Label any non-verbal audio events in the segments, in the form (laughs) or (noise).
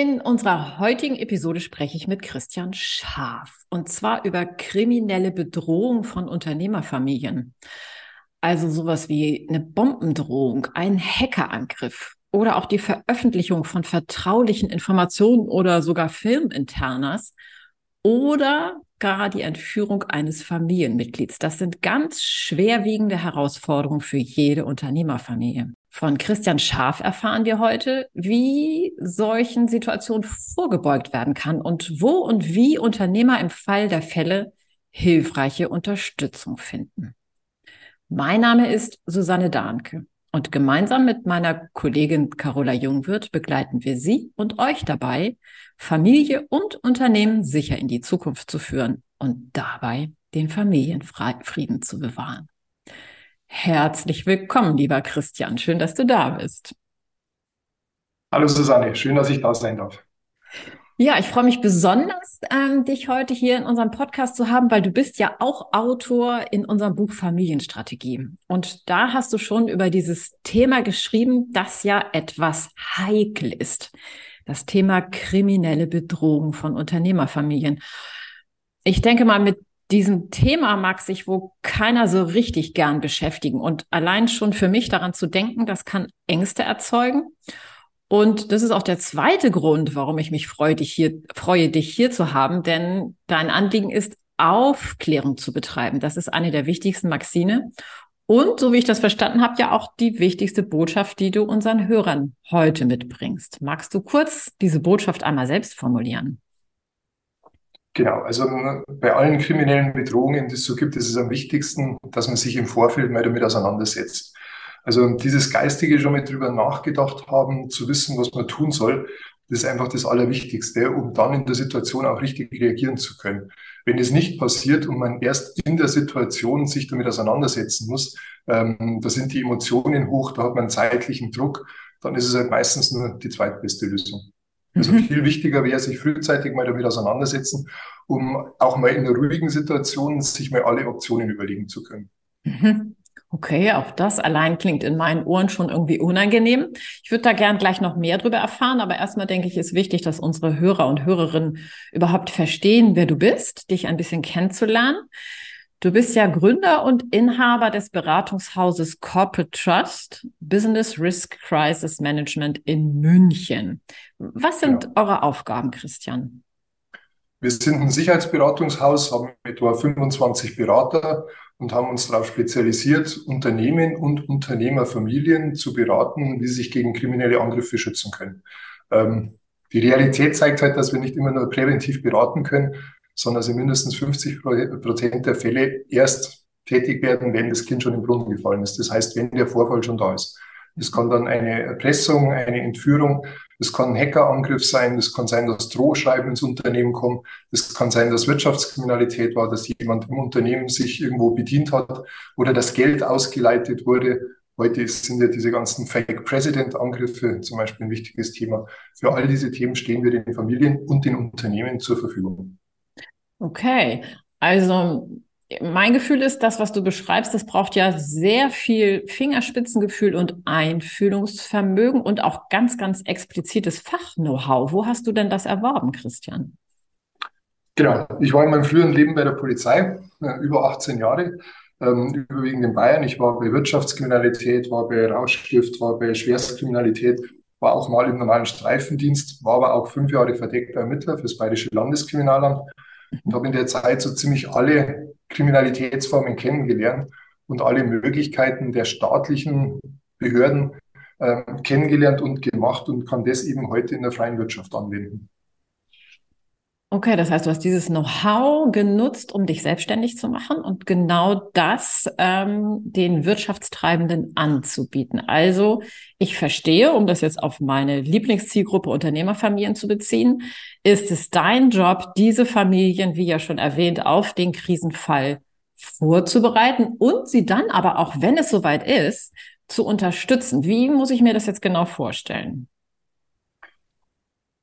In unserer heutigen Episode spreche ich mit Christian Scharf und zwar über kriminelle Bedrohung von Unternehmerfamilien. Also sowas wie eine Bombendrohung, ein Hackerangriff oder auch die Veröffentlichung von vertraulichen Informationen oder sogar Firmeninternas oder gar die Entführung eines Familienmitglieds. Das sind ganz schwerwiegende Herausforderungen für jede Unternehmerfamilie. Von Christian Scharf erfahren wir heute, wie solchen Situationen vorgebeugt werden kann und wo und wie Unternehmer im Fall der Fälle hilfreiche Unterstützung finden. Mein Name ist Susanne Dahnke und gemeinsam mit meiner Kollegin Carola Jungwirth begleiten wir Sie und euch dabei, Familie und Unternehmen sicher in die Zukunft zu führen und dabei den Familienfrieden zu bewahren. Herzlich willkommen, lieber Christian. Schön, dass du da bist. Hallo Susanne, schön, dass ich da sein darf. Ja, ich freue mich besonders, ähm, dich heute hier in unserem Podcast zu haben, weil du bist ja auch Autor in unserem Buch Familienstrategie. Und da hast du schon über dieses Thema geschrieben, das ja etwas heikel ist. Das Thema kriminelle Bedrohung von Unternehmerfamilien. Ich denke mal, mit diesem Thema mag sich wohl keiner so richtig gern beschäftigen. Und allein schon für mich daran zu denken, das kann Ängste erzeugen. Und das ist auch der zweite Grund, warum ich mich freue, dich hier, freue, dich hier zu haben, denn dein Anliegen ist, Aufklärung zu betreiben. Das ist eine der wichtigsten Maxine. Und so wie ich das verstanden habe, ja auch die wichtigste Botschaft, die du unseren Hörern heute mitbringst. Magst du kurz diese Botschaft einmal selbst formulieren? Genau, also bei allen kriminellen Bedrohungen, die es so gibt, ist es am wichtigsten, dass man sich im Vorfeld mal damit auseinandersetzt. Also dieses Geistige schon mal drüber nachgedacht haben, zu wissen, was man tun soll, das ist einfach das Allerwichtigste, um dann in der Situation auch richtig reagieren zu können. Wenn es nicht passiert und man erst in der Situation sich damit auseinandersetzen muss, ähm, da sind die Emotionen hoch, da hat man zeitlichen Druck, dann ist es halt meistens nur die zweitbeste Lösung. Also mhm. viel wichtiger wäre, sich frühzeitig mal damit auseinandersetzen, um auch mal in einer ruhigen Situation sich mal alle Optionen überlegen zu können. Mhm. Okay, auch das allein klingt in meinen Ohren schon irgendwie unangenehm. Ich würde da gern gleich noch mehr darüber erfahren, aber erstmal denke ich, ist wichtig, dass unsere Hörer und Hörerinnen überhaupt verstehen, wer du bist, dich ein bisschen kennenzulernen. Du bist ja Gründer und Inhaber des Beratungshauses Corporate Trust, Business Risk Crisis Management in München. Was sind ja. eure Aufgaben, Christian? Wir sind ein Sicherheitsberatungshaus, haben etwa 25 Berater und haben uns darauf spezialisiert, Unternehmen und Unternehmerfamilien zu beraten, wie sie sich gegen kriminelle Angriffe schützen können. Ähm, die Realität zeigt halt, dass wir nicht immer nur präventiv beraten können, sondern sie mindestens 50 Prozent der Fälle erst tätig werden, wenn das Kind schon im Brunnen gefallen ist. Das heißt, wenn der Vorfall schon da ist. Das kann dann eine Erpressung, eine Entführung, das kann ein Hackerangriff sein, das kann sein, dass Drohschreiben ins Unternehmen kommen, das kann sein, dass Wirtschaftskriminalität war, dass jemand im Unternehmen sich irgendwo bedient hat oder das Geld ausgeleitet wurde. Heute sind ja diese ganzen Fake President Angriffe zum Beispiel ein wichtiges Thema. Für all diese Themen stehen wir den Familien und den Unternehmen zur Verfügung. Okay, also mein Gefühl ist, das, was du beschreibst, das braucht ja sehr viel Fingerspitzengefühl und Einfühlungsvermögen und auch ganz, ganz explizites Fach-Know-how. Wo hast du denn das erworben, Christian? Genau, ich war in meinem früheren Leben bei der Polizei, äh, über 18 Jahre, ähm, überwiegend in Bayern. Ich war bei Wirtschaftskriminalität, war bei Rauschgift, war bei Schwerstkriminalität, war auch mal im normalen Streifendienst, war aber auch fünf Jahre verdeckter Ermittler fürs Bayerische Landeskriminalamt und habe in der Zeit so ziemlich alle Kriminalitätsformen kennengelernt und alle Möglichkeiten der staatlichen Behörden äh, kennengelernt und gemacht und kann das eben heute in der freien Wirtschaft anwenden. Okay, das heißt, du hast dieses Know-how genutzt, um dich selbstständig zu machen und genau das ähm, den Wirtschaftstreibenden anzubieten. Also ich verstehe, um das jetzt auf meine Lieblingszielgruppe Unternehmerfamilien zu beziehen, ist es dein Job, diese Familien, wie ja schon erwähnt, auf den Krisenfall vorzubereiten und sie dann aber auch, wenn es soweit ist, zu unterstützen. Wie muss ich mir das jetzt genau vorstellen?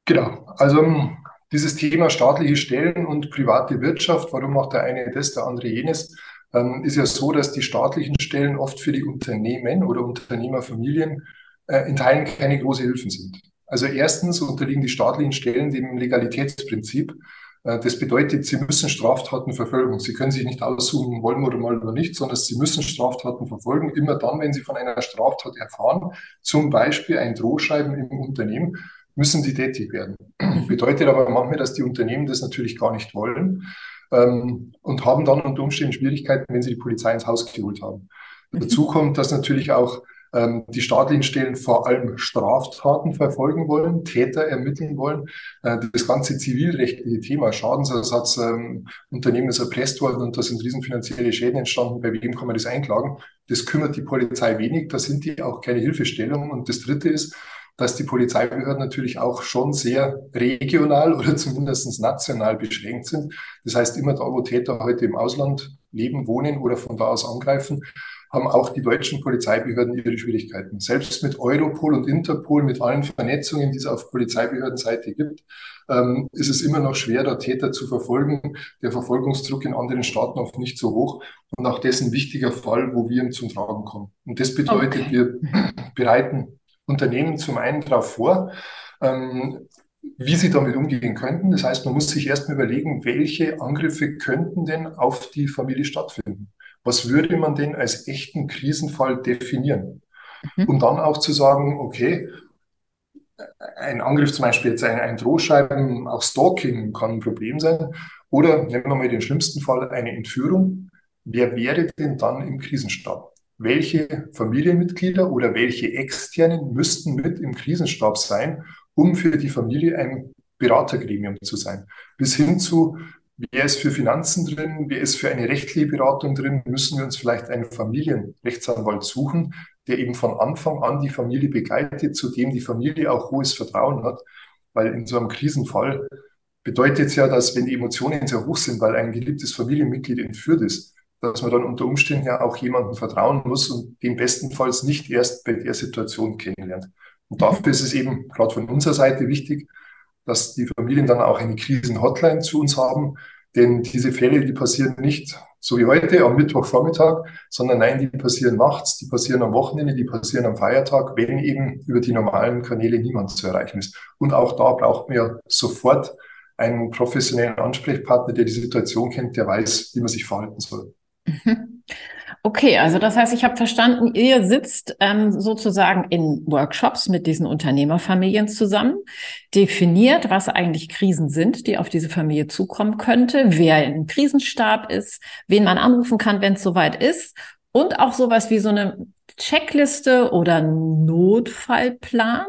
Genau, also dieses Thema staatliche Stellen und private Wirtschaft, warum macht der eine das, der andere jenes, ähm, ist ja so, dass die staatlichen Stellen oft für die Unternehmen oder Unternehmerfamilien äh, in Teilen keine große Hilfen sind. Also erstens unterliegen die staatlichen Stellen dem Legalitätsprinzip. Äh, das bedeutet, sie müssen Straftaten verfolgen. Sie können sich nicht aussuchen, wollen wir oder mal oder nicht, sondern sie müssen Straftaten verfolgen. Immer dann, wenn sie von einer Straftat erfahren, zum Beispiel ein Drohschreiben im Unternehmen, müssen die tätig werden. Mhm. Bedeutet aber manchmal, dass die Unternehmen das natürlich gar nicht wollen ähm, und haben dann unter Umständen Schwierigkeiten, wenn sie die Polizei ins Haus geholt haben. Mhm. Dazu kommt, dass natürlich auch ähm, die staatlichen Stellen vor allem Straftaten verfolgen wollen, Täter ermitteln wollen. Äh, das ganze zivilrechtliche Thema Schadensersatz, ähm, Unternehmen ist erpresst worden und da sind riesenfinanzielle Schäden entstanden, bei wem kann man das einklagen? Das kümmert die Polizei wenig, da sind die auch keine Hilfestellung. Und das Dritte ist, dass die Polizeibehörden natürlich auch schon sehr regional oder (laughs) zumindest national beschränkt sind. Das heißt, immer da, wo Täter heute im Ausland leben, wohnen oder von da aus angreifen, haben auch die deutschen Polizeibehörden ihre Schwierigkeiten. Selbst mit Europol und Interpol, mit allen Vernetzungen, die es auf Polizeibehördenseite gibt, ähm, ist es immer noch schwer, da Täter zu verfolgen. Der Verfolgungsdruck in anderen Staaten oft nicht so hoch. Und auch das ein wichtiger Fall, wo wir zum Tragen kommen. Und das bedeutet, okay. wir bereiten Unternehmen zum einen darauf vor, ähm, wie sie damit umgehen könnten. Das heißt, man muss sich erstmal überlegen, welche Angriffe könnten denn auf die Familie stattfinden. Was würde man denn als echten Krisenfall definieren? Mhm. Und dann auch zu sagen, okay, ein Angriff zum Beispiel jetzt ein, ein Drohschreiben, auch Stalking kann ein Problem sein. Oder nehmen wir mal den schlimmsten Fall, eine Entführung. Wer wäre denn dann im Krisenstab? Welche Familienmitglieder oder welche Externen müssten mit im Krisenstab sein, um für die Familie ein Beratergremium zu sein. Bis hin zu, wer ist für Finanzen drin, wer ist für eine rechtliche Beratung drin, müssen wir uns vielleicht einen Familienrechtsanwalt suchen, der eben von Anfang an die Familie begleitet, zu dem die Familie auch hohes Vertrauen hat. Weil in so einem Krisenfall bedeutet es ja, dass wenn die Emotionen sehr hoch sind, weil ein geliebtes Familienmitglied entführt ist, dass man dann unter Umständen ja auch jemandem vertrauen muss und den bestenfalls nicht erst bei der Situation kennenlernt. Und dafür ist es eben gerade von unserer Seite wichtig, dass die Familien dann auch eine Krisen-Hotline zu uns haben, denn diese Fälle, die passieren nicht so wie heute am Mittwochvormittag, sondern nein, die passieren nachts, die passieren am Wochenende, die passieren am Feiertag, wenn eben über die normalen Kanäle niemand zu erreichen ist. Und auch da braucht man ja sofort einen professionellen Ansprechpartner, der die Situation kennt, der weiß, wie man sich verhalten soll. Mhm. Okay, also das heißt, ich habe verstanden, ihr sitzt ähm, sozusagen in Workshops mit diesen Unternehmerfamilien zusammen, definiert, was eigentlich Krisen sind, die auf diese Familie zukommen könnte, wer im Krisenstab ist, wen man anrufen kann, wenn es soweit ist und auch sowas wie so eine Checkliste oder Notfallplan.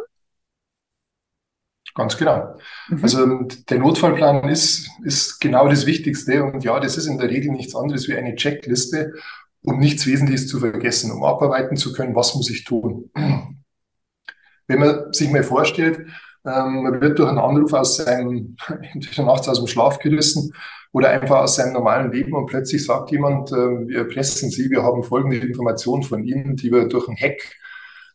Ganz genau. Mhm. Also der Notfallplan ist, ist genau das Wichtigste. Und ja, das ist in der Regel nichts anderes wie eine Checkliste, um nichts Wesentliches zu vergessen, um abarbeiten zu können, was muss ich tun. Wenn man sich mal vorstellt, ähm, man wird durch einen Anruf aus seinem, (laughs) entweder nachts aus dem Schlaf gerissen oder einfach aus seinem normalen Leben und plötzlich sagt jemand, äh, wir erpressen Sie, wir haben folgende Informationen von Ihnen, die wir durch einen Hack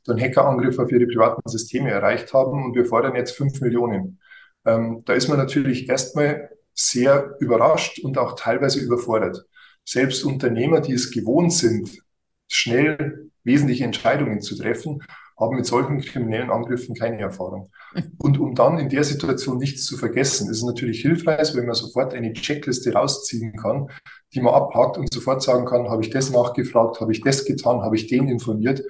einen Hackerangriff auf ihre privaten Systeme erreicht haben und wir fordern jetzt fünf Millionen. Ähm, da ist man natürlich erstmal sehr überrascht und auch teilweise überfordert. Selbst Unternehmer, die es gewohnt sind, schnell wesentliche Entscheidungen zu treffen, haben mit solchen kriminellen Angriffen keine Erfahrung. Und um dann in der Situation nichts zu vergessen, ist es natürlich hilfreich, wenn man sofort eine Checkliste rausziehen kann, die man abhakt und sofort sagen kann, habe ich das nachgefragt, habe ich das getan, habe ich den informiert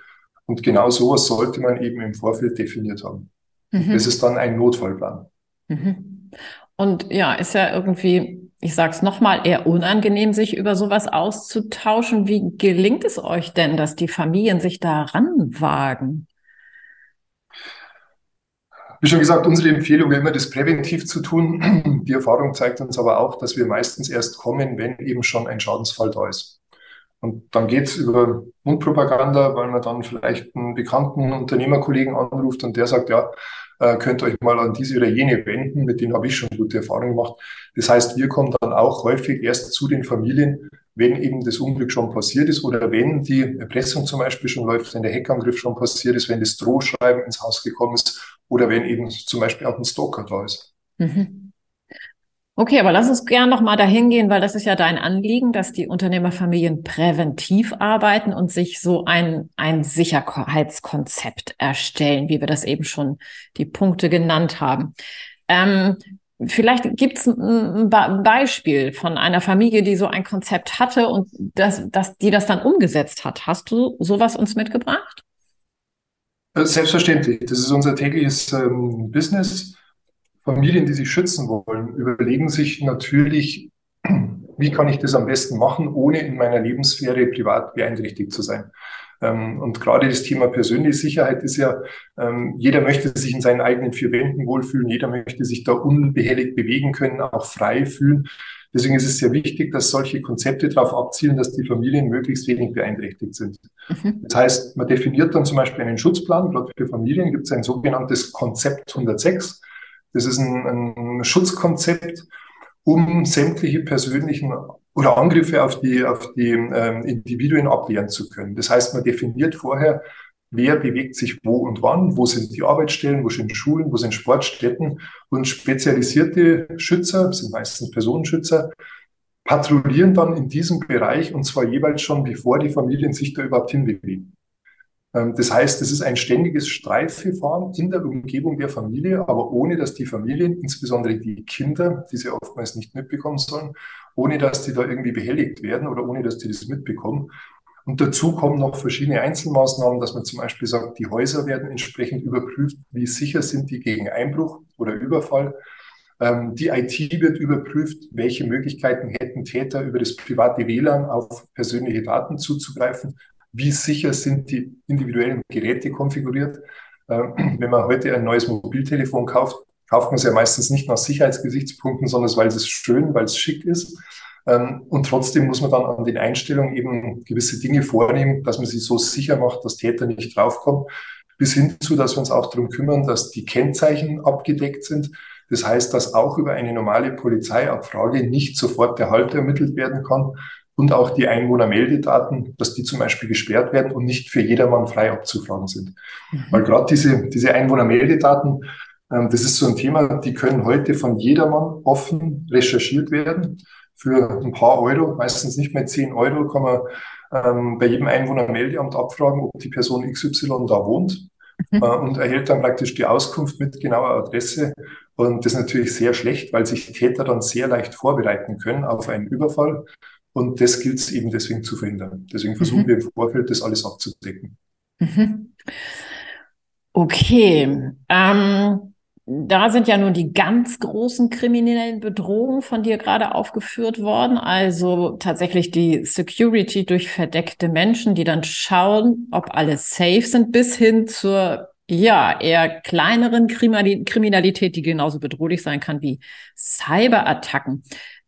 und genau sowas sollte man eben im Vorfeld definiert haben. Mhm. Das ist dann ein Notfallplan. Mhm. Und ja, ist ja irgendwie, ich sage es nochmal, eher unangenehm, sich über sowas auszutauschen. Wie gelingt es euch denn, dass die Familien sich daran wagen? Wie schon gesagt, unsere Empfehlung wäre immer, das präventiv zu tun. (clears throat) Die Erfahrung zeigt uns aber auch, dass wir meistens erst kommen, wenn eben schon ein Schadensfall da ist. Und dann geht's über Mundpropaganda, weil man dann vielleicht einen bekannten Unternehmerkollegen anruft und der sagt, ja, äh, könnt euch mal an diese oder jene wenden, mit denen habe ich schon gute Erfahrungen gemacht. Das heißt, wir kommen dann auch häufig erst zu den Familien, wenn eben das Unglück schon passiert ist oder wenn die Erpressung zum Beispiel schon läuft, wenn der Heckangriff schon passiert ist, wenn das Drohschreiben ins Haus gekommen ist oder wenn eben zum Beispiel auch ein Stalker da ist. Mhm. Okay, aber lass uns gern noch mal dahin gehen, weil das ist ja dein Anliegen, dass die Unternehmerfamilien präventiv arbeiten und sich so ein, ein Sicherheitskonzept erstellen, wie wir das eben schon die Punkte genannt haben. Ähm, vielleicht gibt es ein Beispiel von einer Familie, die so ein Konzept hatte und das, das, die das dann umgesetzt hat. Hast du sowas uns mitgebracht? Selbstverständlich. Das ist unser tägliches ähm, Business. Familien, die sich schützen wollen, überlegen sich natürlich, (clears throat) wie kann ich das am besten machen, ohne in meiner Lebenssphäre privat beeinträchtigt zu sein. Ähm, und gerade das Thema persönliche Sicherheit ist ja, ähm, jeder möchte sich in seinen eigenen vier Wänden wohlfühlen, jeder möchte sich da unbehelligt bewegen können, auch frei fühlen. Deswegen ist es sehr wichtig, dass solche Konzepte darauf abzielen, dass die Familien möglichst wenig beeinträchtigt sind. Mhm. Das heißt, man definiert dann zum Beispiel einen Schutzplan. Gerade für Familien gibt es ein sogenanntes Konzept 106. Das ist ein, ein Schutzkonzept, um sämtliche persönlichen oder Angriffe auf die, auf die ähm, Individuen abwehren zu können. Das heißt, man definiert vorher, wer bewegt sich wo und wann, wo sind die Arbeitsstellen, wo sind Schulen, wo sind Sportstätten und spezialisierte Schützer, sind meistens Personenschützer, patrouillieren dann in diesem Bereich und zwar jeweils schon, bevor die Familien sich da überhaupt hinbewegen. Ähm, das heißt, es ist ein ständiges Streifverfahren in der Umgebung der Familie, aber ohne dass die Familien, insbesondere die Kinder, die sie oftmals nicht mitbekommen sollen, ohne dass die da irgendwie behelligt werden oder ohne dass die das mitbekommen. Und dazu kommen noch verschiedene Einzelmaßnahmen, dass man zum Beispiel sagt, die Häuser werden entsprechend überprüft, wie sicher sind die gegen Einbruch oder Überfall. Ähm, die IT wird überprüft, welche Möglichkeiten hätten Täter über das private WLAN auf persönliche Daten zuzugreifen wie sicher sind die individuellen Geräte konfiguriert. Ähm, wenn man heute ein neues Mobiltelefon kauft, kauft man es ja meistens nicht nach Sicherheitsgesichtspunkten, sondern weil es schön, weil es schick ist. Ähm, und trotzdem muss man dann an den Einstellungen eben gewisse Dinge vornehmen, dass man sie so sicher macht, dass Täter nicht draufkommen. Bis hin zu, dass wir uns auch darum kümmern, dass die Kennzeichen abgedeckt sind. Das heißt, dass auch über eine normale Polizeiabfrage nicht sofort der Halt ermittelt werden kann, und auch die Einwohnermeldedaten, dass die zum Beispiel gesperrt werden und nicht für jedermann frei abzufragen sind. Mhm. Weil gerade diese, diese Einwohnermeldedaten, ähm, das ist so ein Thema, die können heute von jedermann offen recherchiert werden. Für ein paar Euro, meistens nicht mehr 10 Euro, kann man ähm, bei jedem Einwohnermeldeamt abfragen, ob die Person XY da wohnt. Mhm. Äh, und erhält dann praktisch die Auskunft mit genauer Adresse. Und das ist natürlich sehr schlecht, weil sich Täter dann sehr leicht vorbereiten können auf einen Überfall und das gilt es eben deswegen zu verhindern. Deswegen versuchen mhm. wir im Vorfeld, das alles abzudecken. Mhm. Okay. Ähm, da sind ja nun die ganz großen kriminellen Bedrohungen von dir gerade aufgeführt worden. Also tatsächlich die Security durch verdeckte Menschen, die dann schauen, ob alle safe sind, bis hin zur ja, eher kleineren Kriminalität, die genauso bedrohlich sein kann wie Cyberattacken.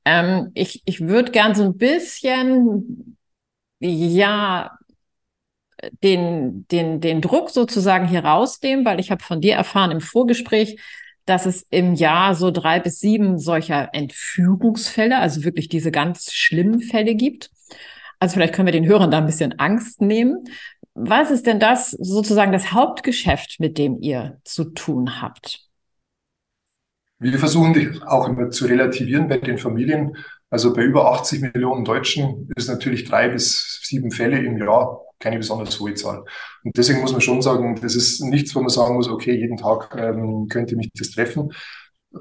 Ähm, ich ich würde gern so ein bisschen, ja, den, den, den Druck sozusagen hier rausnehmen, weil ich habe von dir erfahren im Vorgespräch, dass es im Jahr so drei bis sieben solcher Entführungsfälle, also wirklich diese ganz schlimmen Fälle gibt. Also vielleicht können wir den Hörern da ein bisschen Angst nehmen. Was ist denn das sozusagen das Hauptgeschäft, mit dem ihr zu tun habt? Wir versuchen dich auch immer zu relativieren bei den Familien. Also bei über 80 Millionen Deutschen ist natürlich drei bis sieben Fälle im Jahr keine besonders hohe Zahl. Und deswegen muss man schon sagen, das ist nichts, wo man sagen muss, okay, jeden Tag ähm, könnte mich das treffen.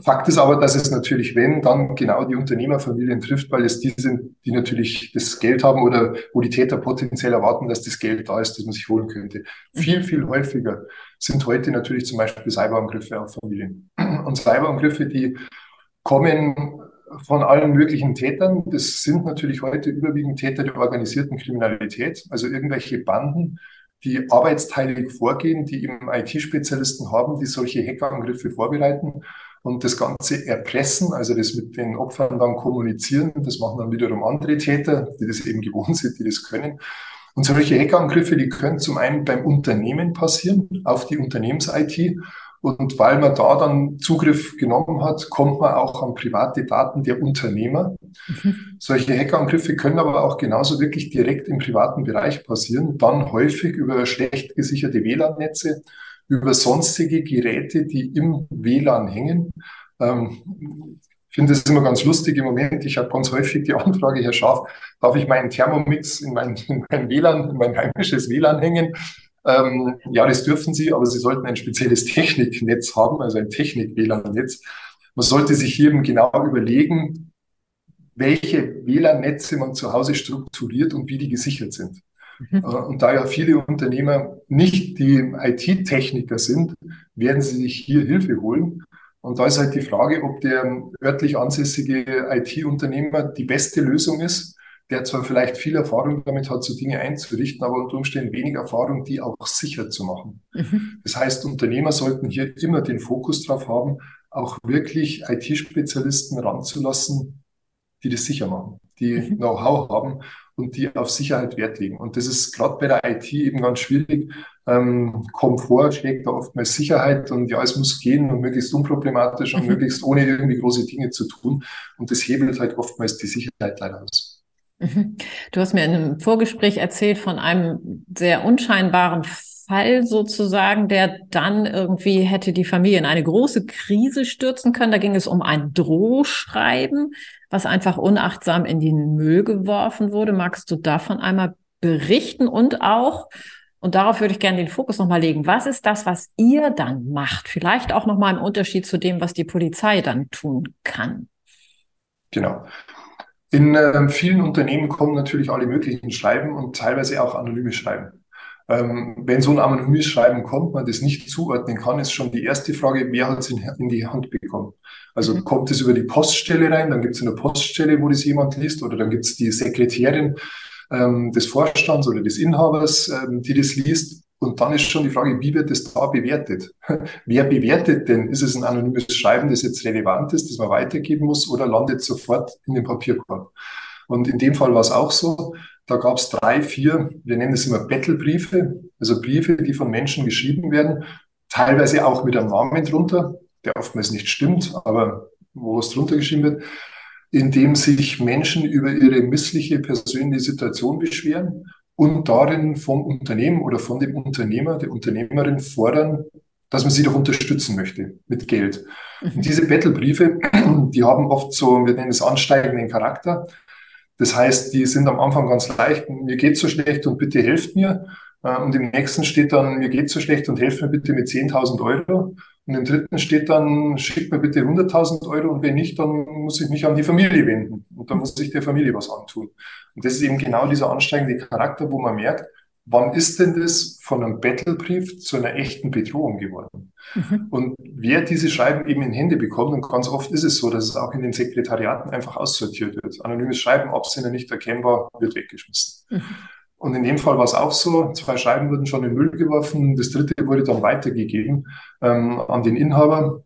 Fakt ist aber, dass es natürlich, wenn, dann genau die Unternehmerfamilien trifft, weil es die sind, die natürlich das Geld haben oder wo die Täter potenziell erwarten, dass das Geld da ist, das man sich holen könnte. Viel, viel häufiger sind heute natürlich zum Beispiel Cyberangriffe auf Familien. Und Cyberangriffe, die kommen von allen möglichen Tätern. Das sind natürlich heute überwiegend Täter der organisierten Kriminalität, also irgendwelche Banden, die arbeitsteilig vorgehen, die eben IT-Spezialisten haben, die solche Hackerangriffe vorbereiten und das Ganze erpressen, also das mit den Opfern dann kommunizieren. Das machen dann wiederum andere Täter, die das eben gewohnt sind, die das können. Und solche Hackerangriffe, die können zum einen beim Unternehmen passieren, auf die Unternehmens-IT. Und weil man da dann Zugriff genommen hat, kommt man auch an private Daten der Unternehmer. Mhm. Solche Hackerangriffe können aber auch genauso wirklich direkt im privaten Bereich passieren, dann häufig über schlecht gesicherte WLAN-Netze über sonstige Geräte, die im WLAN hängen. Ähm, ich finde es immer ganz lustig im Moment. Ich habe ganz häufig die Anfrage, Herr Schaf, darf ich meinen Thermomix in mein, in mein WLAN, in mein heimisches WLAN hängen? Ähm, ja, das dürfen Sie, aber Sie sollten ein spezielles Techniknetz haben, also ein Technik-WLAN-Netz. Man sollte sich hier eben genau überlegen, welche WLAN-Netze man zu Hause strukturiert und wie die gesichert sind. Mhm. Äh, und da ja viele Unternehmer nicht die IT-Techniker sind, werden sie sich hier Hilfe holen. Und da ist halt die Frage, ob der örtlich ansässige IT-Unternehmer die beste Lösung ist, der zwar vielleicht viel Erfahrung damit hat, so Dinge einzurichten, aber unter Umständen wenig Erfahrung, die auch sicher zu machen. Mhm. Das heißt, Unternehmer sollten hier immer den Fokus drauf haben, auch wirklich IT-Spezialisten ranzulassen, die das sicher machen, die mhm. Know-how haben und die auf Sicherheit Wert legen. Und das ist gerade bei der IT eben ganz schwierig. Ähm, Komfort schlägt da oftmals Sicherheit und ja, es muss gehen und möglichst unproblematisch und mhm. möglichst ohne irgendwie große Dinge zu tun. Und das hebelt halt oftmals die Sicherheit leider aus. Mhm. Du hast mir in einem Vorgespräch erzählt von einem sehr unscheinbaren Fall sozusagen, der dann irgendwie hätte die Familie in eine große Krise stürzen können. Da ging es um ein Drohschreiben, was einfach unachtsam in den Müll geworfen wurde. Magst du davon einmal berichten und auch, und darauf würde ich gerne den Fokus nochmal legen, was ist das, was ihr dann macht? Vielleicht auch nochmal im Unterschied zu dem, was die Polizei dann tun kann. Genau. In äh, vielen Unternehmen kommen natürlich alle möglichen Schreiben und teilweise auch anonyme Schreiben. Ähm, wenn so ein anonymes Schreiben kommt, man das nicht zuordnen kann, ist schon die erste Frage, wer hat es in, in, die Hand bekommen? Also mhm. kommt es über die Poststelle rein, dann gibt es eine Poststelle, wo das jemand liest, oder dann gibt es die Sekretärin ähm, des Vorstands oder des Inhabers, ähm, die das liest. Und dann ist schon die Frage, wie wird das da bewertet? (laughs) Wer bewertet denn? Ist es ein anonymes Schreiben, das jetzt relevant ist, das man weitergeben muss, oder landet sofort in den Papierkorb? Und in dem Fall war es auch so. Da gab es drei, vier, wir nennen es immer Battlebriefe, also Briefe, die von Menschen geschrieben werden, teilweise auch mit einem Namen drunter, der oftmals nicht stimmt, aber wo was drunter geschrieben wird, in dem sich Menschen über ihre missliche persönliche Situation beschweren und darin vom Unternehmen oder von dem Unternehmer, der Unternehmerin fordern, dass man sie doch unterstützen möchte mit Geld. Und mhm. diese Battlebriefe, (clears throat) die haben oft so, wir nennen es ansteigenden Charakter. Das heißt, die sind am Anfang ganz leicht, mir geht so schlecht und bitte helft mir. Äh, und im nächsten steht dann, mir geht so schlecht und helft mir bitte mit 10.000 Euro. Und im dritten steht dann, schickt mir bitte 100.000 Euro und wenn nicht, dann muss ich mich an die Familie wenden. Und dann muss ich der Familie was antun. Und das ist eben genau dieser ansteigende Charakter, wo man merkt, wann ist denn das von einem Battlebrief zu einer echten Bedrohung geworden? Mhm. Und wer diese Schreiben eben in Hände bekommt, und ganz oft ist es so, dass es auch in den Sekretariaten einfach aussortiert wird. Anonymes Schreiben, Absender nicht erkennbar, wird weggeschmissen. Mhm. Und in dem Fall war es auch so. Zwei Schreiben wurden schon in den Müll geworfen. Das dritte wurde dann weitergegeben ähm, an den Inhaber.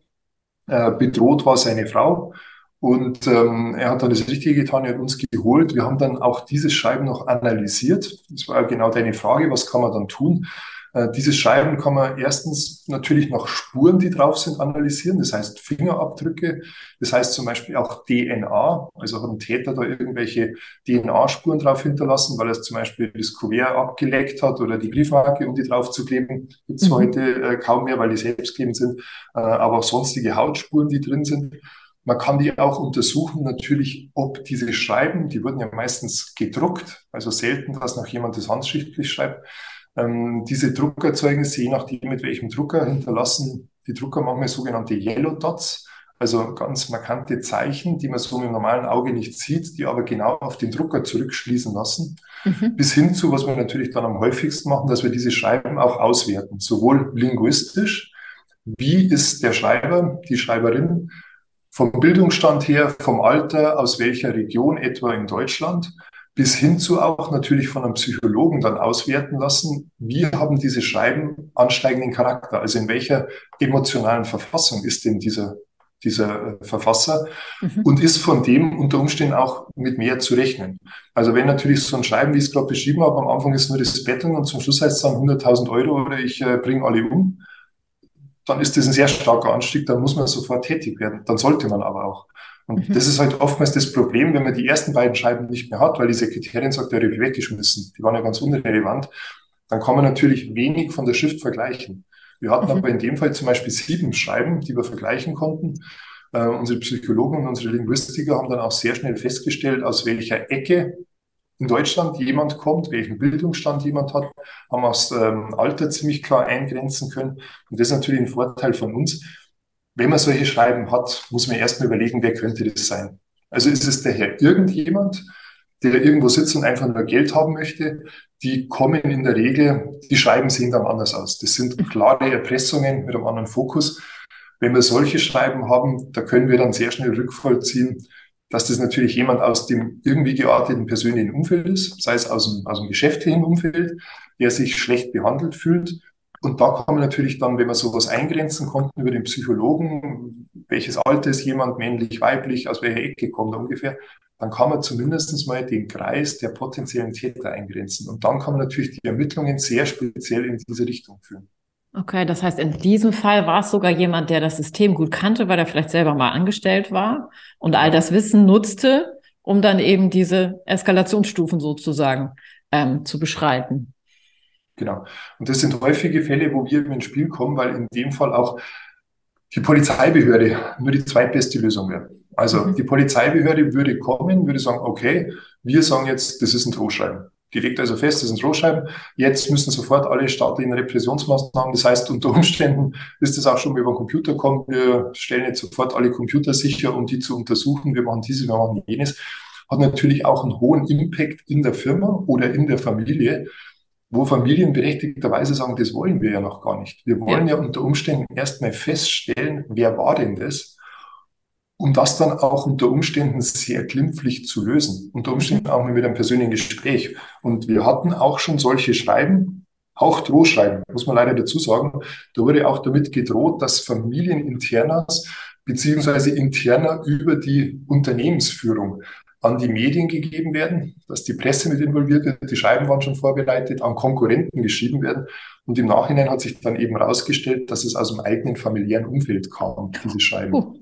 Äh, bedroht war seine Frau. Und ähm, er hat dann das Richtige getan, er hat uns geholt. Wir haben dann auch dieses Schreiben noch analysiert. Das war genau deine Frage, was kann man dann tun? Äh, dieses Schreiben kann man erstens natürlich nach Spuren, die drauf sind, analysieren. Das heißt Fingerabdrücke. Das heißt zum Beispiel auch DNA. Also hat ein Täter da irgendwelche DNA-Spuren drauf hinterlassen, weil er zum Beispiel das Kuvert abgeleckt hat oder die Briefmarke, um die drauf zu kleben. Gibt es mhm. heute äh, kaum mehr, weil die selbstklebend sind. Äh, aber auch sonstige Hautspuren, die drin sind. Man kann die auch untersuchen, natürlich, ob diese Schreiben, die wurden ja meistens gedruckt, also selten, dass noch jemand das handschriftlich schreibt. Ähm, diese Druckerzeugnisse, je nachdem, mit welchem Drucker, hinterlassen die Drucker manchmal sogenannte Yellow Dots, also ganz markante Zeichen, die man so mit dem normalen Auge nicht sieht, die aber genau auf den Drucker zurückschließen lassen. Mhm. Bis hin zu, was wir natürlich dann am häufigsten machen, dass wir diese Schreiben auch auswerten, sowohl linguistisch, wie ist der Schreiber, die Schreiberin, vom Bildungsstand her, vom Alter, aus welcher Region etwa in Deutschland, bis hin zu auch natürlich von einem Psychologen dann auswerten lassen, wie haben diese Schreiben ansteigenden Charakter, also in welcher emotionalen Verfassung ist denn dieser, dieser äh, Verfasser mhm. und ist von dem unter Umständen auch mit mehr zu rechnen. Also wenn natürlich so ein Schreiben, wie ich es gerade beschrieben habe, am Anfang ist nur das Betteln und zum Schluss heißt es dann 100.000 Euro oder ich äh, bringe alle um, dann ist das ein sehr starker Anstieg, dann muss man sofort tätig werden. Dann sollte man aber auch. Und mhm. das ist halt oftmals das Problem, wenn man die ersten beiden Scheiben nicht mehr hat, weil die Sekretärin sagt, die habe ich weggeschmissen. Die waren ja ganz unrelevant. Dann kann man natürlich wenig von der Schrift vergleichen. Wir hatten mhm. aber in dem Fall zum Beispiel sieben Schreiben, die wir vergleichen konnten. Äh, unsere Psychologen und unsere Linguistiker haben dann auch sehr schnell festgestellt, aus welcher Ecke in Deutschland jemand kommt, welchen Bildungsstand jemand hat, haben aus ähm, Alter ziemlich klar eingrenzen können. Und das ist natürlich ein Vorteil von uns, wenn man solche Schreiben hat, muss man erstmal überlegen, wer könnte das sein. Also ist es daher irgendjemand, der irgendwo sitzt und einfach nur Geld haben möchte, die kommen in der Regel, die Schreiben sehen dann anders aus. Das sind klare Erpressungen mit einem anderen Fokus. Wenn wir solche Schreiben haben, da können wir dann sehr schnell rückvollziehen, dass das natürlich jemand aus dem irgendwie gearteten persönlichen Umfeld ist, sei es aus dem, aus dem geschäftlichen Umfeld, der sich schlecht behandelt fühlt und da kann man natürlich dann, wenn man sowas eingrenzen konnten über den Psychologen, welches Alter ist jemand, männlich, weiblich, aus welcher Ecke kommt er ungefähr, dann kann man zumindest mal den Kreis der potenziellen Täter eingrenzen. Und dann kann man natürlich die Ermittlungen sehr speziell in diese Richtung führen. Okay, das heißt, in diesem Fall war es sogar jemand, der das System gut kannte, weil er vielleicht selber mal angestellt war und all das Wissen nutzte, um dann eben diese Eskalationsstufen sozusagen ähm, zu beschreiten. Genau. Und das sind häufige Fälle, wo wir ins Spiel kommen, weil in dem Fall auch die Polizeibehörde nur die zweitbeste Lösung wäre. Also mhm. die Polizeibehörde würde kommen, würde sagen, okay, wir sagen jetzt, das ist ein Drohschreiben. Die legt also fest, das ist ein Drohschreiben. Jetzt müssen sofort alle staatlichen Repressionsmaßnahmen, das heißt, unter Umständen ist das auch schon über den Computer kommen. Wir stellen jetzt sofort alle Computer sicher, um die zu untersuchen. Wir machen dieses, wir machen jenes. Hat natürlich auch einen hohen Impact in der Firma oder in der Familie wo Familien berechtigterweise sagen, das wollen wir ja noch gar nicht. Wir wollen ja, ja unter Umständen erstmal feststellen, wer war denn das? Um das dann auch unter Umständen sehr glimpflich zu lösen. Unter Umständen auch mit einem persönlichen Gespräch. Und wir hatten auch schon solche Schreiben, auch Drohschreiben, muss man leider dazu sagen. Da wurde auch damit gedroht, dass Familieninternas beziehungsweise interner über die Unternehmensführung an die Medien gegeben werden, dass die Presse mit involviert wird, die Schreiben waren schon vorbereitet, an Konkurrenten geschrieben werden. Und im Nachhinein hat sich dann eben herausgestellt, dass es aus dem eigenen familiären Umfeld kam, diese Schreiben. Uh.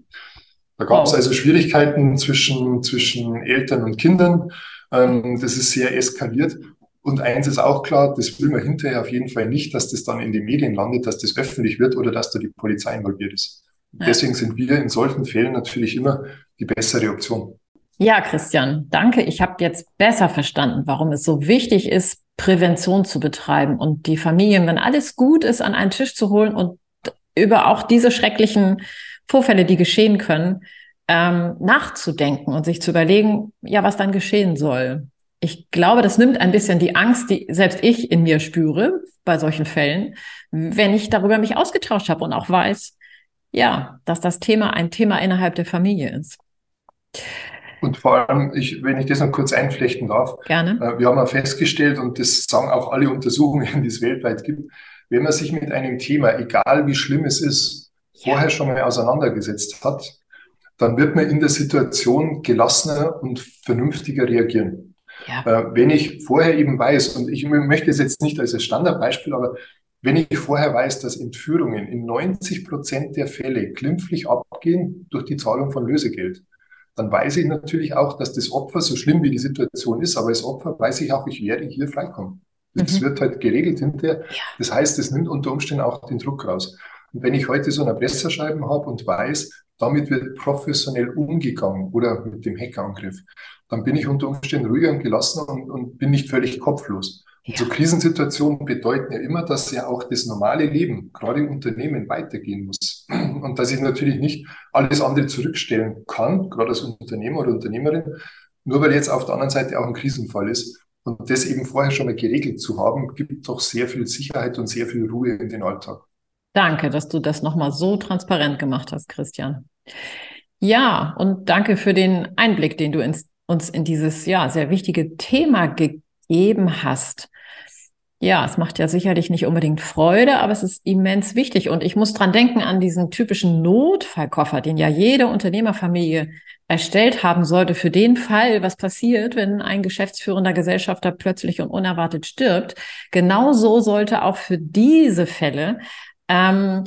Da gab es also Schwierigkeiten zwischen, zwischen Eltern und Kindern. Ähm, das ist sehr eskaliert. Und eins ist auch klar, das will man hinterher auf jeden Fall nicht, dass das dann in den Medien landet, dass das öffentlich wird oder dass da die Polizei involviert ist. Ja. Deswegen sind wir in solchen Fällen natürlich immer die bessere Option. Ja, Christian, danke. Ich habe jetzt besser verstanden, warum es so wichtig ist, Prävention zu betreiben und die Familien, wenn alles gut ist, an einen Tisch zu holen und über auch diese schrecklichen Vorfälle, die geschehen können, ähm, nachzudenken und sich zu überlegen, ja, was dann geschehen soll. Ich glaube, das nimmt ein bisschen die Angst, die selbst ich in mir spüre bei solchen Fällen, wenn ich darüber mich ausgetauscht habe und auch weiß, ja, dass das Thema ein Thema innerhalb der Familie ist. Und vor allem, ich, wenn ich das noch kurz einflechten darf, Gerne. Äh, wir haben ja festgestellt, und das sagen auch alle Untersuchungen, (laughs) die es weltweit gibt, wenn man sich mit einem Thema, egal wie schlimm es ist, ja. vorher schon mal auseinandergesetzt hat, dann wird man in der Situation gelassener und vernünftiger reagieren. Ja. Äh, wenn ich vorher eben weiß, und ich möchte es jetzt nicht als Standardbeispiel, aber wenn ich vorher weiß, dass Entführungen in 90 Prozent der Fälle glimpflich abgehen durch die Zahlung von Lösegeld, dann weiß ich natürlich auch, dass das Opfer, so schlimm wie die Situation ist, aber als Opfer weiß ich auch, ich werde hier freikommen. Das mhm. wird halt geregelt hinterher. Das heißt, es nimmt unter Umständen auch den Druck raus. Und wenn ich heute so ein Erpresserschreiben habe und weiß, damit wird professionell umgegangen oder mit dem Hackerangriff, dann bin ich unter Umständen ruhiger und gelassener und, und bin nicht völlig kopflos. Ja. So Krisensituationen bedeuten ja immer, dass ja auch das normale Leben, gerade im Unternehmen, weitergehen muss. (clears throat) Und dass ich natürlich nicht alles andere zurückstellen kann, gerade als Unternehmer oder Unternehmerin, nur weil jetzt auf der anderen Seite auch ein Krisenfall ist. Und das eben vorher schon mal geregelt zu haben, gibt doch sehr viel Sicherheit und sehr viel Ruhe in den Alltag. Danke, dass du das nochmal so transparent gemacht hast, Christian. Ja, und danke für den Einblick, den du ins uns in dieses ja sehr wichige Thema gegeben hast. Ja, es macht ja sicherlich nicht unbedingt Freude, aber es ist immens wichtig. Und ich muss dran denken an diesen typischen Notfallkoffer, den ja jede Unternehmerfamilie erstellt haben sollte für den Fall, was passiert, wenn ein geschäftsführender Gesellschafter plötzlich und unerwartet stirbt. Genauso sollte auch für diese Fälle ähm,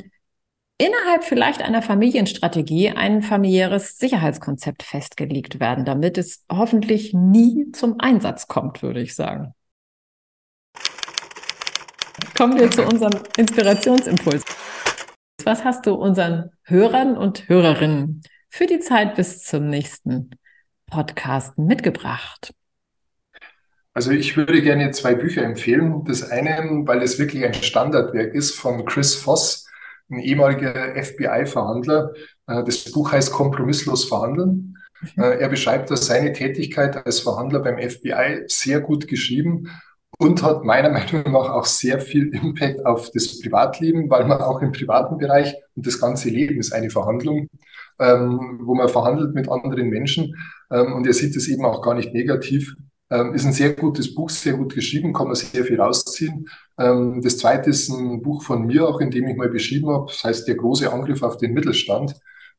innerhalb vielleicht einer Familienstrategie ein familiäres Sicherheitskonzept festgelegt werden, damit es hoffentlich nie zum Einsatz kommt, würde ich sagen. Kommen wir zu unserem Inspirationsimpuls. Was hast du unseren Hörern und Hörerinnen für die Zeit bis zum nächsten Podcast mitgebracht? Also ich würde gerne zwei Bücher empfehlen. Das eine, weil es wirklich ein Standardwerk ist von Chris Voss, ein ehemaliger FBI-Verhandler. Äh, das Buch heißt Kompromisslos verhandeln. Mhm. Äh, er beschreibt da seine Tätigkeit als Verhandler beim FBI sehr gut geschrieben und hat meiner Meinung nach auch sehr viel Impact auf das Privatleben, weil man auch im privaten Bereich und das ganze Leben ist eine Verhandlung, ähm, wo man verhandelt mit anderen Menschen ähm, und er sieht es eben auch gar nicht negativ. Ähm, ist ein sehr gutes Buch, sehr gut geschrieben, kann man sehr viel rausziehen. Ähm, das zweite ist ein Buch von mir, auch in dem ich mal beschrieben habe, das heißt der große Angriff auf den Mittelstand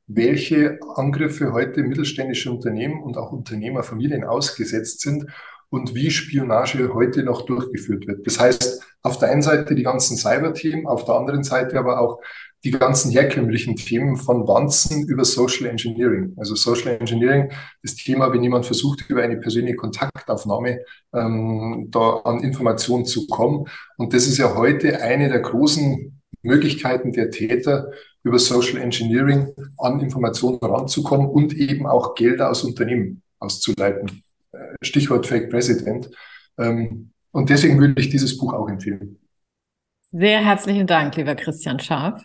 welche Angriffe heute mittelständische Unternehmen und auch Unternehmerfamilien ausgesetzt sind und wie Spionage heute noch durchgeführt wird. Das heißt, auf der einen Seite die ganzen Cyber-Themen, auf der anderen Seite aber auch die ganzen herkömmlichen Themen von Wanzen über Social Engineering. Also Social Engineering, das Thema, wenn jemand versucht, über eine persönliche Kontaktaufnahme ähm, da an Informationen zu kommen. Und das ist ja heute eine der großen Möglichkeiten der Täter, über Social Engineering an Informationen ranzukommen und eben auch Gelder aus Unternehmen auszuleiten. Stichwort Fake President. Ähm, und deswegen würde ich dieses Buch auch empfehlen. Sehr herzlichen Dank, lieber Christian Scharf.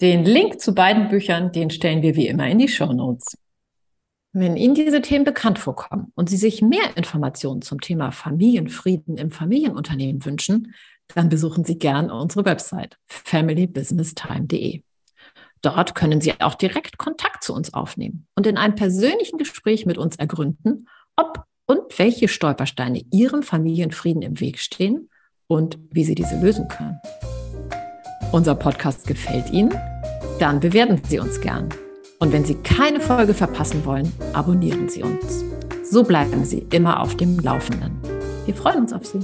Den Link zu beiden Büchern, den stellen wir wie immer in die Show Notes. Wenn Ihnen diese Themen bekannt vorkommen und Sie sich mehr Informationen zum Thema Familienfrieden im Familienunternehmen wünschen, dann besuchen Sie gern unsere Website familybusinesstime.de. Dort können Sie auch direkt Kontakt zu uns aufnehmen und in einem persönlichen Gespräch mit uns ergründen, ob und welche Stolpersteine Ihrem Familienfrieden im Weg stehen und wie Sie diese lösen können. Unser Podcast gefällt Ihnen? Dann bewerten Sie uns gern. Und wenn Sie keine Folge verpassen wollen, abonnieren Sie uns. So bleiben Sie immer auf dem Laufenden. Wir freuen uns auf Sie.